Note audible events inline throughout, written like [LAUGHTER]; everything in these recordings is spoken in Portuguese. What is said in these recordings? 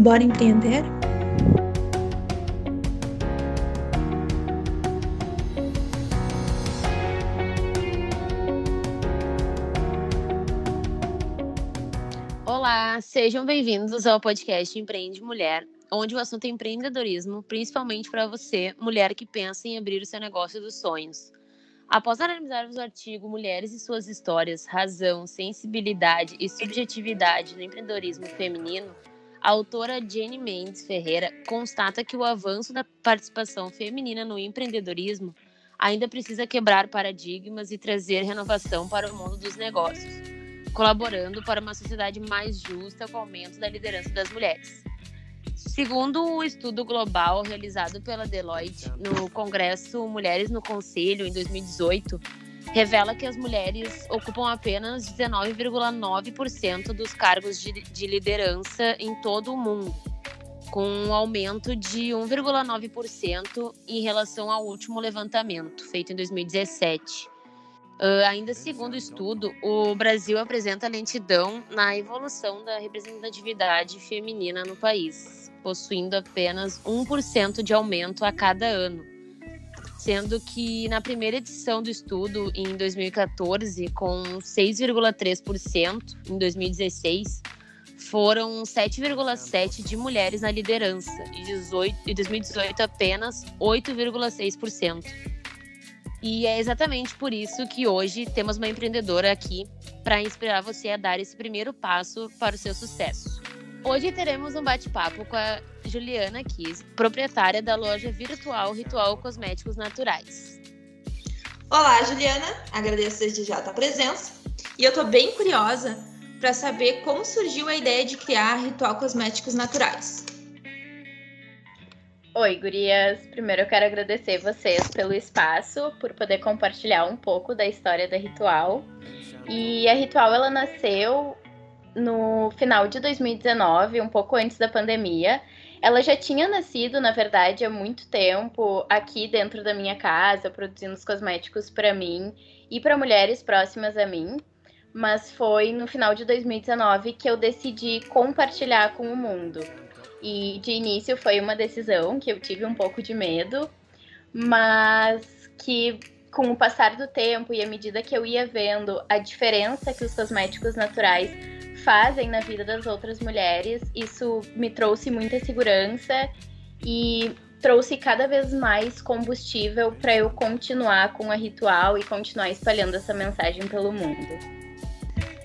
bora empreender? Olá, sejam bem-vindos ao podcast Empreende Mulher, onde o assunto é empreendedorismo, principalmente para você, mulher que pensa em abrir o seu negócio dos sonhos. Após analisarmos o artigo Mulheres e Suas Histórias, Razão, Sensibilidade e Subjetividade no Empreendedorismo Feminino, a autora Jenny Mendes Ferreira constata que o avanço da participação feminina no empreendedorismo ainda precisa quebrar paradigmas e trazer renovação para o mundo dos negócios, colaborando para uma sociedade mais justa com o aumento da liderança das mulheres. Segundo o um estudo global realizado pela Deloitte no Congresso Mulheres no Conselho em 2018, revela que as mulheres ocupam apenas 19,9% dos cargos de, de, liderança em todo o mundo, com um aumento de 1,9% em relação ao último levantamento, feito em 2017. Uh, ainda segundo o estudo, o Brasil apresenta lentidão na evolução da representatividade feminina no país possuindo apenas 1% de aumento a cada ano. Sendo que na primeira edição do estudo, em 2014, com 6,3%, em 2016, foram 7,7% de mulheres na liderança e em 2018 apenas 8,6%. E é exatamente por isso que hoje temos uma empreendedora aqui para inspirar você a dar esse primeiro passo para o seu sucesso. Hoje teremos um bate-papo com a Juliana Kiss, proprietária da loja virtual Ritual Cosméticos Naturais. Olá, Juliana. Agradeço desde já a tua presença. E eu tô bem curiosa para saber como surgiu a ideia de criar Ritual Cosméticos Naturais. Oi, gurias. Primeiro eu quero agradecer vocês pelo espaço, por poder compartilhar um pouco da história da Ritual. E a Ritual ela nasceu no final de 2019, um pouco antes da pandemia. Ela já tinha nascido, na verdade, há muito tempo aqui dentro da minha casa, produzindo os cosméticos para mim e para mulheres próximas a mim. Mas foi no final de 2019 que eu decidi compartilhar com o mundo. E de início foi uma decisão que eu tive um pouco de medo, mas que com o passar do tempo e à medida que eu ia vendo a diferença que os cosméticos naturais fazem na vida das outras mulheres. Isso me trouxe muita segurança e trouxe cada vez mais combustível para eu continuar com a ritual e continuar espalhando essa mensagem pelo mundo.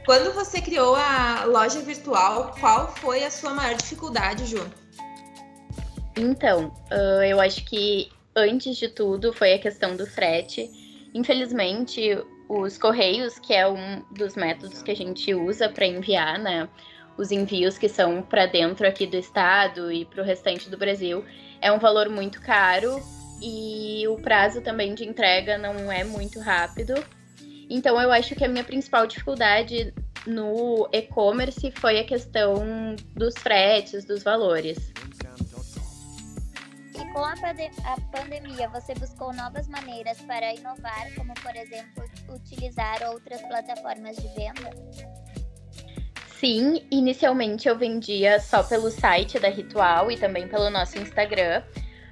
Quando você criou a loja virtual, qual foi a sua maior dificuldade, Ju? Então, eu acho que antes de tudo foi a questão do frete. Infelizmente, os correios, que é um dos métodos que a gente usa para enviar, né? Os envios que são para dentro aqui do estado e para o restante do Brasil, é um valor muito caro e o prazo também de entrega não é muito rápido. Então, eu acho que a minha principal dificuldade no e-commerce foi a questão dos fretes, dos valores com a, a pandemia, você buscou novas maneiras para inovar, como, por exemplo, utilizar outras plataformas de venda? Sim, inicialmente eu vendia só pelo site da Ritual e também pelo nosso Instagram,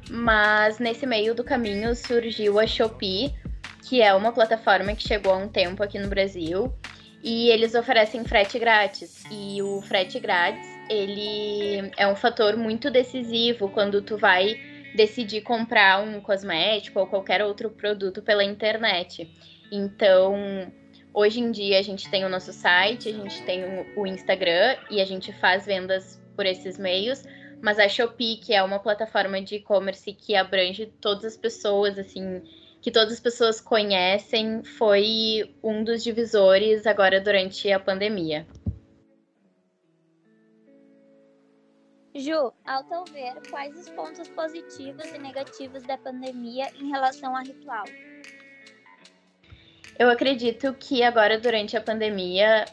mas nesse meio do caminho surgiu a Shopee, que é uma plataforma que chegou há um tempo aqui no Brasil e eles oferecem frete grátis. E o frete grátis, ele é um fator muito decisivo quando tu vai decidir comprar um cosmético ou qualquer outro produto pela internet. Então, hoje em dia a gente tem o nosso site, a gente tem o Instagram e a gente faz vendas por esses meios, mas a Shopee, que é uma plataforma de e-commerce que abrange todas as pessoas, assim, que todas as pessoas conhecem, foi um dos divisores agora durante a pandemia. Ju, ao teu ver, quais os pontos positivos e negativos da pandemia em relação ao ritual? Eu acredito que agora, durante a pandemia,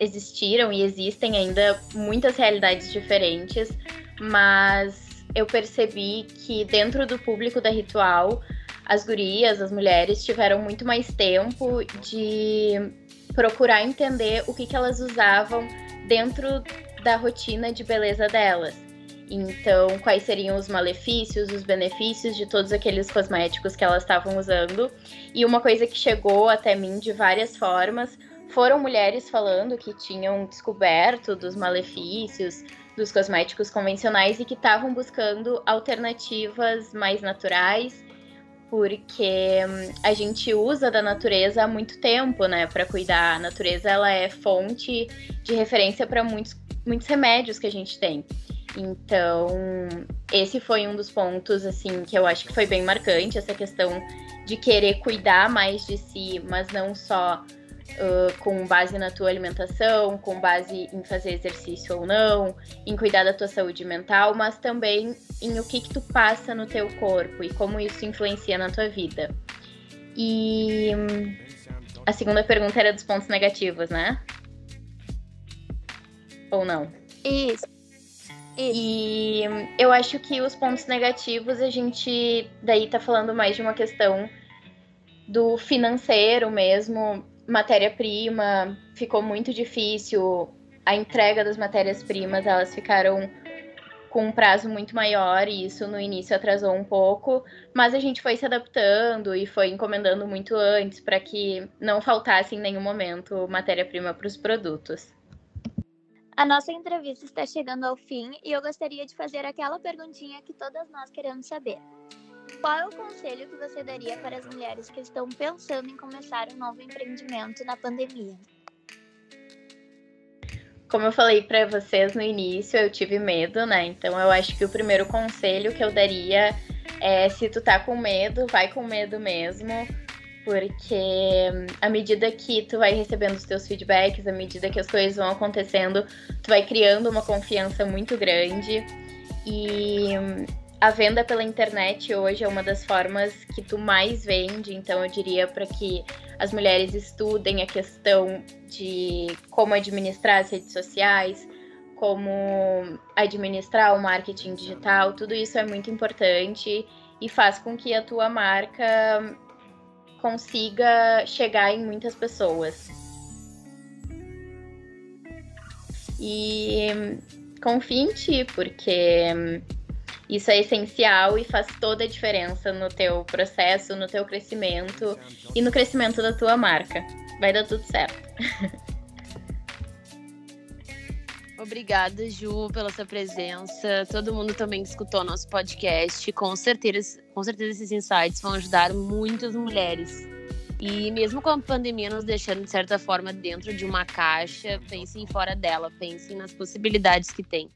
existiram e existem ainda muitas realidades diferentes, mas eu percebi que dentro do público da Ritual, as gurias, as mulheres, tiveram muito mais tempo de procurar entender o que, que elas usavam dentro da rotina de beleza delas. Então, quais seriam os malefícios, os benefícios de todos aqueles cosméticos que elas estavam usando. E uma coisa que chegou até mim de várias formas foram mulheres falando que tinham descoberto dos malefícios dos cosméticos convencionais e que estavam buscando alternativas mais naturais, porque hum, a gente usa da natureza há muito tempo, né, para cuidar. A natureza ela é fonte de referência para muitos, muitos remédios que a gente tem. Então, esse foi um dos pontos assim que eu acho que foi bem marcante essa questão de querer cuidar mais de si, mas não só uh, com base na tua alimentação, com base em fazer exercício ou não, em cuidar da tua saúde mental, mas também em o que que tu passa no teu corpo e como isso influencia na tua vida. E a segunda pergunta era dos pontos negativos, né? Ou não? Isso. E eu acho que os pontos negativos a gente daí tá falando mais de uma questão do financeiro mesmo, matéria-prima, ficou muito difícil a entrega das matérias-primas, elas ficaram com um prazo muito maior e isso no início atrasou um pouco, mas a gente foi se adaptando e foi encomendando muito antes para que não faltasse em nenhum momento matéria-prima para os produtos. A nossa entrevista está chegando ao fim e eu gostaria de fazer aquela perguntinha que todas nós queremos saber. Qual é o conselho que você daria para as mulheres que estão pensando em começar um novo empreendimento na pandemia? Como eu falei para vocês no início, eu tive medo, né? Então eu acho que o primeiro conselho que eu daria é se tu tá com medo, vai com medo mesmo porque hum, à medida que tu vai recebendo os teus feedbacks, à medida que as coisas vão acontecendo, tu vai criando uma confiança muito grande. E hum, a venda pela internet hoje é uma das formas que tu mais vende, então eu diria para que as mulheres estudem a questão de como administrar as redes sociais, como administrar o marketing digital, tudo isso é muito importante e faz com que a tua marca consiga chegar em muitas pessoas. E confie em ti, porque isso é essencial e faz toda a diferença no teu processo, no teu crescimento e no crescimento da tua marca. Vai dar tudo certo. [LAUGHS] Obrigada, Ju, pela sua presença. Todo mundo também que escutou nosso podcast. Com certeza, com certeza esses insights vão ajudar muitas mulheres. E mesmo com a pandemia nos deixando, de certa forma, dentro de uma caixa, pensem fora dela, pensem nas possibilidades que tem.